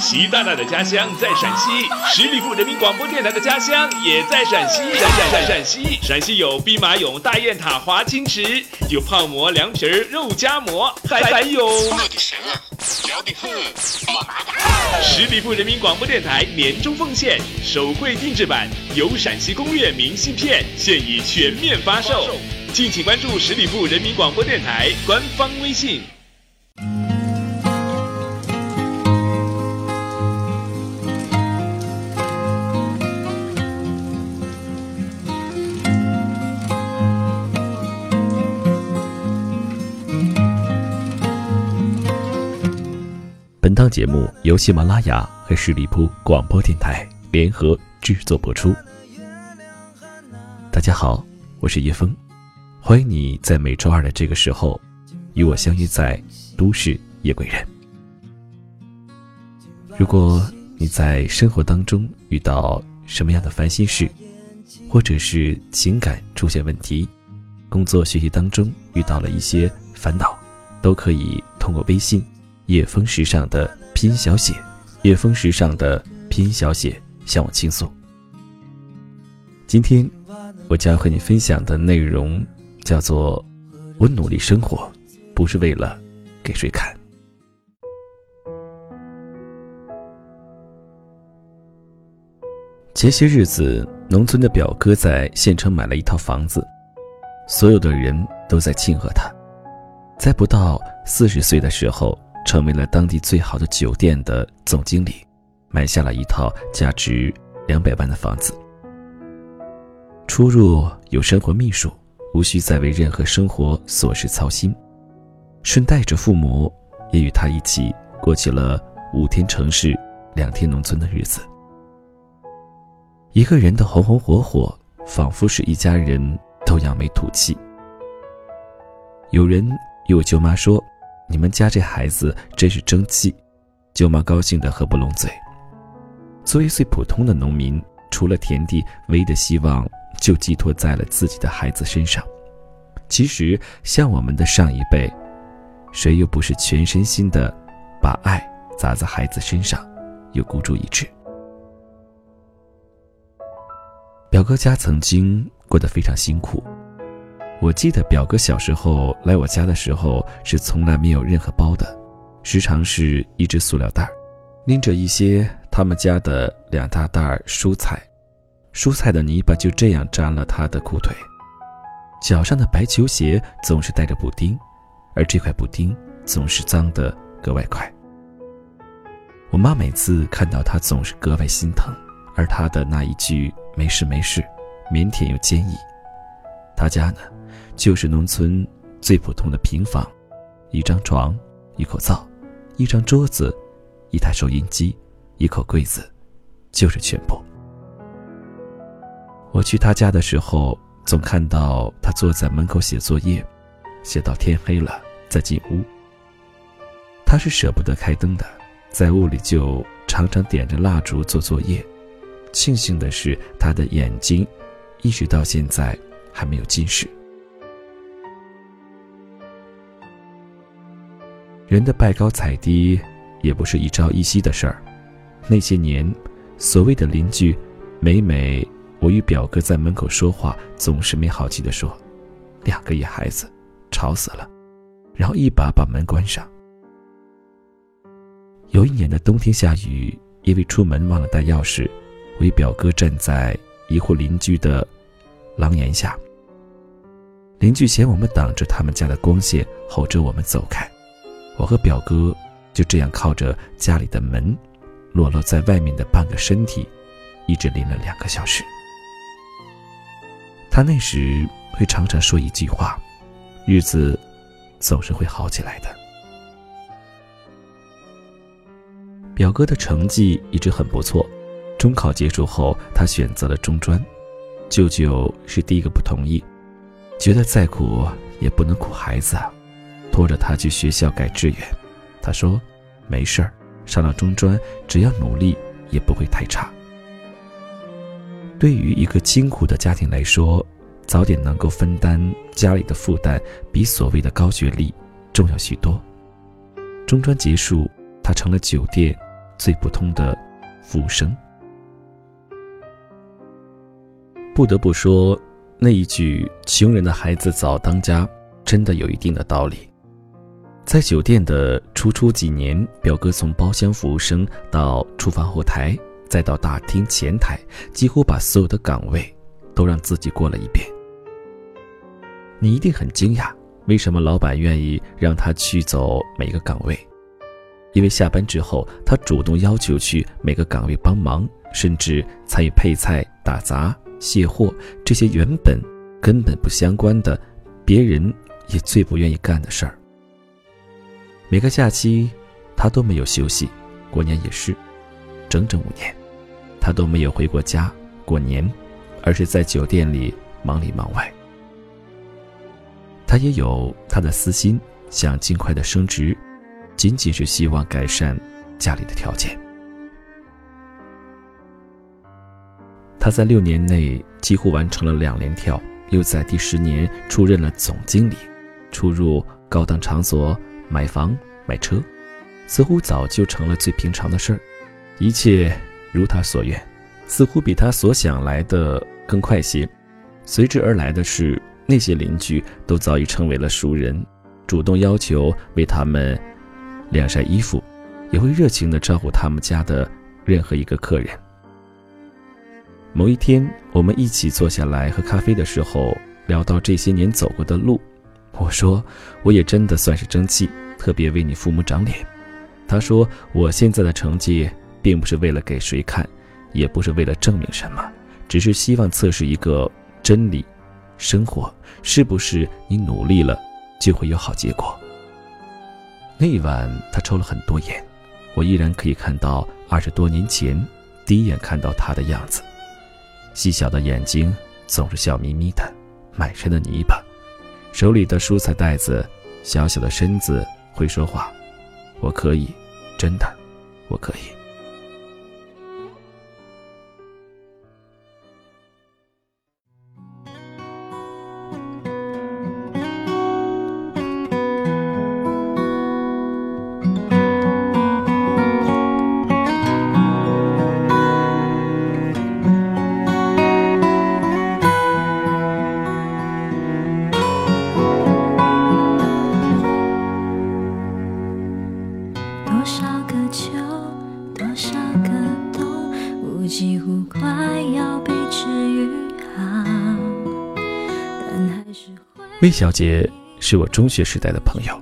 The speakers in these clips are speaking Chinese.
习大大的家乡在陕西，十里铺人民广播电台的家乡也在陕西。陕陕陕陕西，陕西有兵马俑、大雁塔、华清池，有泡馍、凉皮儿、肉夹馍，还还有。十里铺人民广播电台年终奉献手绘定制版《有陕西攻略》明信片，现已全面发售，敬请关注十里铺人民广播电台官方微信。档节目由喜马拉雅和十里铺广播电台联合制作播出。大家好，我是叶枫，欢迎你在每周二的这个时候与我相遇在都市夜归人。如果你在生活当中遇到什么样的烦心事，或者是情感出现问题，工作学习当中遇到了一些烦恼，都可以通过微信。夜风时尚的拼小写，夜风时尚的拼小写向我倾诉。今天我将和你分享的内容叫做“我努力生活，不是为了给谁看”。前些日子，农村的表哥在县城买了一套房子，所有的人都在庆贺他。在不到四十岁的时候。成为了当地最好的酒店的总经理，买下了一套价值两百万的房子。出入有生活秘书，无需再为任何生活琐事操心，顺带着父母也与他一起过起了五天城市、两天农村的日子。一个人的红红火火，仿佛是一家人都扬眉吐气。有人与我舅妈说。你们家这孩子真是争气，舅妈高兴得合不拢嘴。作为最普通的农民，除了田地，唯一的希望就寄托在了自己的孩子身上。其实，像我们的上一辈，谁又不是全身心的把爱砸在孩子身上，又孤注一掷？表哥家曾经过得非常辛苦。我记得表哥小时候来我家的时候是从来没有任何包的，时常是一只塑料袋，拎着一些他们家的两大袋蔬菜，蔬菜的泥巴就这样沾了他的裤腿，脚上的白球鞋总是带着补丁，而这块补丁总是脏得格外快。我妈每次看到他总是格外心疼，而他的那一句“没事没事”，腼腆又坚毅。他家呢？就是农村最普通的平房，一张床，一口灶，一张桌子，一台收音机，一口柜子，就是全部。我去他家的时候，总看到他坐在门口写作业，写到天黑了再进屋。他是舍不得开灯的，在屋里就常常点着蜡烛做作业。庆幸的是，他的眼睛一直到现在还没有近视。人的拜高踩低，也不是一朝一夕的事儿。那些年，所谓的邻居，每每我与表哥在门口说话，总是没好气地说：“两个野孩子，吵死了。”然后一把把门关上。有一年的冬天下雨，因为出门忘了带钥匙，我与表哥站在一户邻居的廊檐下。邻居嫌我们挡着他们家的光线，吼着我们走开。我和表哥就这样靠着家里的门，裸露在外面的半个身体，一直淋了两个小时。他那时会常常说一句话：“日子总是会好起来的。”表哥的成绩一直很不错，中考结束后，他选择了中专。舅舅是第一个不同意，觉得再苦也不能苦孩子啊。拖着他去学校改志愿，他说：“没事儿，上了中专，只要努力也不会太差。”对于一个清苦的家庭来说，早点能够分担家里的负担，比所谓的高学历重要许多。中专结束，他成了酒店最普通的服务生。不得不说，那一句“穷人的孩子早当家”真的有一定的道理。在酒店的初初几年，表哥从包厢服务生到厨房后台，再到大厅前台，几乎把所有的岗位都让自己过了一遍。你一定很惊讶，为什么老板愿意让他去走每个岗位？因为下班之后，他主动要求去每个岗位帮忙，甚至参与配菜、打杂。卸货这些原本根本不相关的，别人也最不愿意干的事儿。每个假期，他都没有休息，过年也是，整整五年，他都没有回过家过年，而是在酒店里忙里忙外。他也有他的私心，想尽快的升职，仅仅是希望改善家里的条件。他在六年内几乎完成了两连跳，又在第十年出任了总经理，出入高档场所、买房买车，似乎早就成了最平常的事儿，一切如他所愿，似乎比他所想来的更快些。随之而来的是，那些邻居都早已成为了熟人，主动要求为他们晾晒衣服，也会热情地招呼他们家的任何一个客人。某一天，我们一起坐下来喝咖啡的时候，聊到这些年走过的路，我说：“我也真的算是争气，特别为你父母长脸。”他说：“我现在的成绩，并不是为了给谁看，也不是为了证明什么，只是希望测试一个真理：生活是不是你努力了，就会有好结果。”那一晚，他抽了很多烟，我依然可以看到二十多年前第一眼看到他的样子。细小的眼睛总是笑眯眯的，满身的泥巴，手里的蔬菜袋子，小小的身子会说话，我可以，真的，我可以。魏小姐是我中学时代的朋友，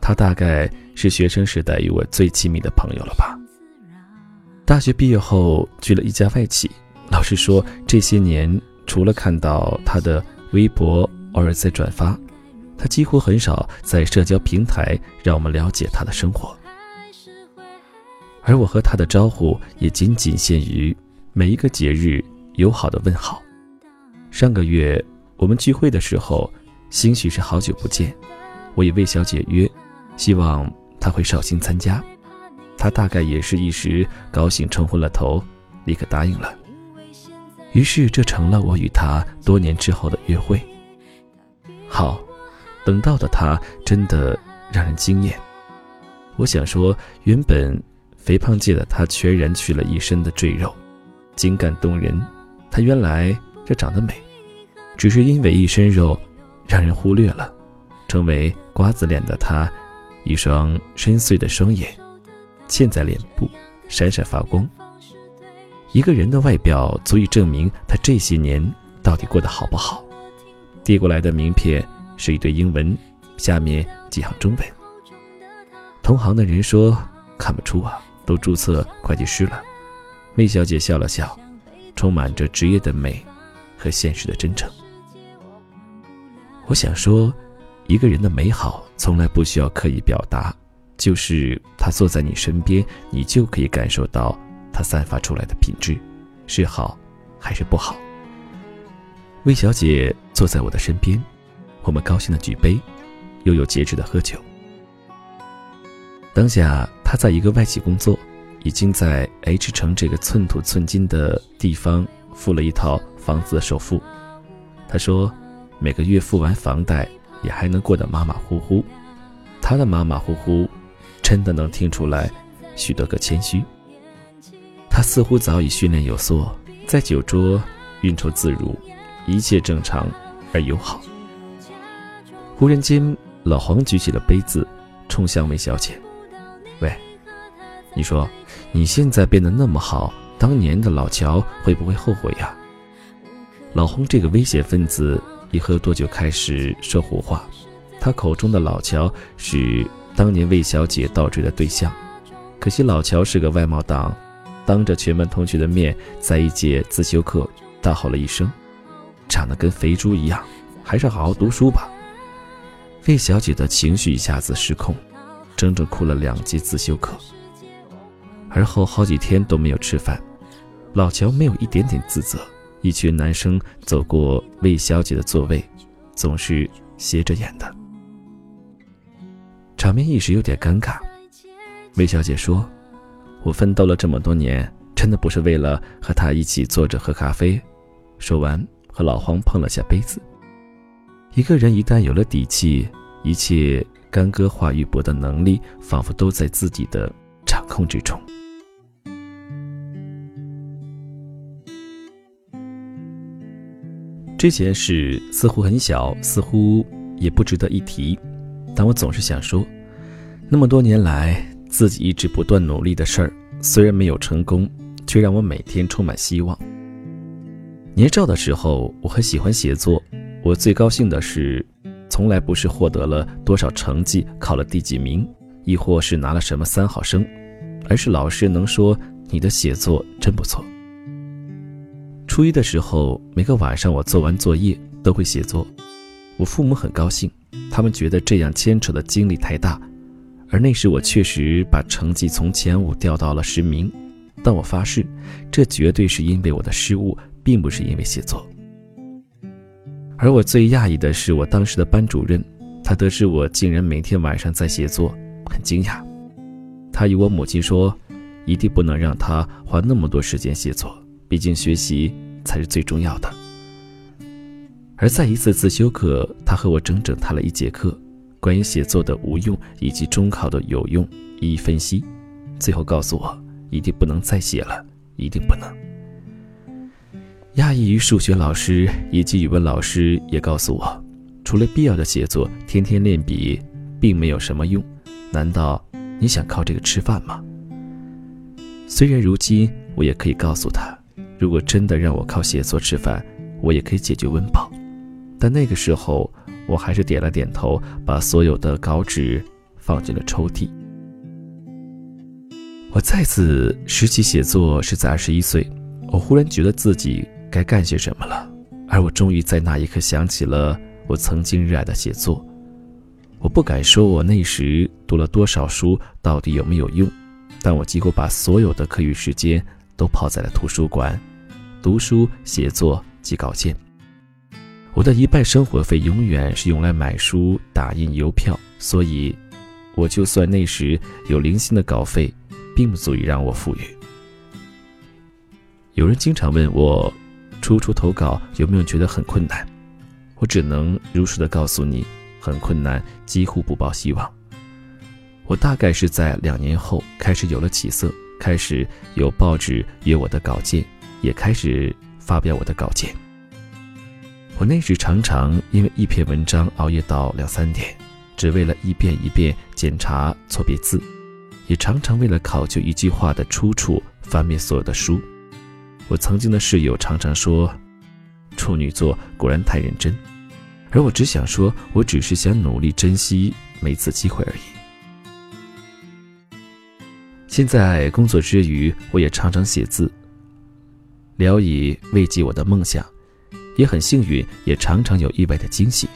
她大概是学生时代与我最亲密的朋友了吧。大学毕业后去了一家外企，老实说，这些年除了看到她的微博偶尔在转发，她几乎很少在社交平台让我们了解她的生活。而我和她的招呼也仅仅限于每一个节日友好的问好。上个月我们聚会的时候。兴许是好久不见，我与魏小姐约，希望她会绍兴参加。她大概也是一时高兴冲昏了头，立刻答应了。于是这成了我与她多年之后的约会。好，等到的她真的让人惊艳。我想说，原本肥胖界的她全然去了一身的赘肉，精干动人。她原来这长得美，只是因为一身肉。让人忽略了，成为瓜子脸的他，一双深邃的双眼，嵌在脸部，闪闪发光。一个人的外表足以证明他这些年到底过得好不好。递过来的名片是一堆英文，下面几行中文。同行的人说看不出啊，都注册会计师了。魏小姐笑了笑，充满着职业的美和现实的真诚。我想说，一个人的美好从来不需要刻意表达，就是他坐在你身边，你就可以感受到他散发出来的品质，是好还是不好。魏小姐坐在我的身边，我们高兴的举杯，又有节制的喝酒。当下他在一个外企工作，已经在 H 城这个寸土寸金的地方付了一套房子的首付。他说。每个月付完房贷，也还能过得马马虎虎。他的马马虎虎，真的能听出来许多个谦虚。他似乎早已训练有素，在酒桌运筹自如，一切正常而友好。忽然间，老黄举起了杯子，冲向魏小姐：“，你说你现在变得那么好，当年的老乔会不会后悔呀？”老洪这个危险分子一喝多就开始说胡话，他口中的老乔是当年魏小姐倒追的对象，可惜老乔是个外貌党，当着全班同学的面，在一节自修课大吼了一声：“长得跟肥猪一样，还是好好读书吧。”魏小姐的情绪一下子失控，整整哭了两节自修课，而后好几天都没有吃饭。老乔没有一点点自责。一群男生走过魏小姐的座位，总是斜着眼的，场面一时有点尴尬。魏小姐说：“我奋斗了这么多年，真的不是为了和他一起坐着喝咖啡。”说完，和老黄碰了下杯子。一个人一旦有了底气，一切干戈化玉帛的能力，仿佛都在自己的掌控之中。这件事似乎很小，似乎也不值得一提，但我总是想说，那么多年来自己一直不断努力的事儿，虽然没有成功，却让我每天充满希望。年少的时候，我很喜欢写作，我最高兴的是，从来不是获得了多少成绩，考了第几名，亦或是拿了什么三好生，而是老师能说你的写作真不错。初一的时候，每个晚上我做完作业都会写作，我父母很高兴，他们觉得这样牵扯的精力太大，而那时我确实把成绩从前五掉到了十名，但我发誓，这绝对是因为我的失误，并不是因为写作。而我最讶异的是，我当时的班主任，他得知我竟然每天晚上在写作，很惊讶，他与我母亲说，一定不能让他花那么多时间写作，毕竟学习。才是最重要的。而在一次自修课，他和我整整谈了一节课，关于写作的无用以及中考的有用，一一分析。最后告诉我，一定不能再写了，一定不能。讶异于数学老师以及语文老师也告诉我，除了必要的写作，天天练笔并没有什么用。难道你想靠这个吃饭吗？虽然如今我也可以告诉他。如果真的让我靠写作吃饭，我也可以解决温饱。但那个时候，我还是点了点头，把所有的稿纸放进了抽屉。我再次拾起写作是在二十一岁，我忽然觉得自己该干些什么了。而我终于在那一刻想起了我曾经热爱的写作。我不敢说我那时读了多少书，到底有没有用，但我几乎把所有的课余时间。都泡在了图书馆，读书、写作及稿件。我的一半生活费永远是用来买书、打印邮票，所以，我就算那时有零星的稿费，并不足以让我富裕。有人经常问我，初初投稿有没有觉得很困难？我只能如实的告诉你，很困难，几乎不抱希望。我大概是在两年后开始有了起色。开始有报纸约我的稿件，也开始发表我的稿件。我那时常常因为一篇文章熬夜到两三点，只为了一遍一遍检查错别字；也常常为了考究一句话的出处，翻遍所有的书。我曾经的室友常常说：“处女座果然太认真。”而我只想说，我只是想努力珍惜每次机会而已。现在工作之余，我也常常写字，聊以慰藉我的梦想。也很幸运，也常常有意外的惊喜，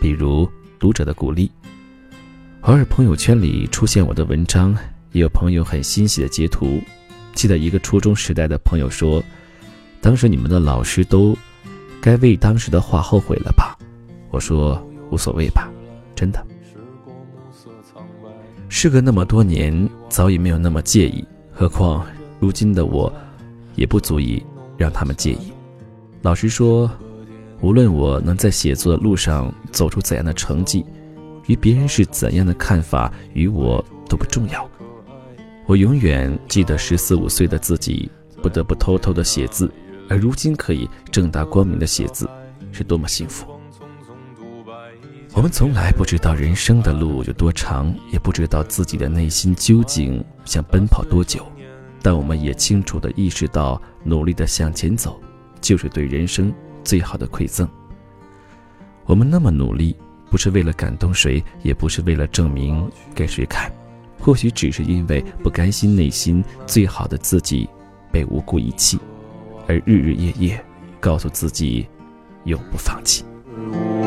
比如读者的鼓励。偶尔朋友圈里出现我的文章，也有朋友很欣喜的截图。记得一个初中时代的朋友说：“当时你们的老师都该为当时的话后悔了吧？”我说：“无所谓吧，真的。”事隔那么多年，早已没有那么介意。何况如今的我，也不足以让他们介意。老实说，无论我能在写作的路上走出怎样的成绩，与别人是怎样的看法，与我都不重要。我永远记得十四五岁的自己不得不偷偷的写字，而如今可以正大光明的写字，是多么幸福。我们从来不知道人生的路有多长，也不知道自己的内心究竟想奔跑多久，但我们也清楚地意识到，努力地向前走，就是对人生最好的馈赠。我们那么努力，不是为了感动谁，也不是为了证明给谁看，或许只是因为不甘心内心最好的自己被无故遗弃，而日日夜夜告诉自己，永不放弃。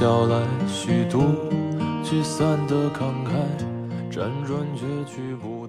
笑来虚度，聚散的慷慨，辗转却去不。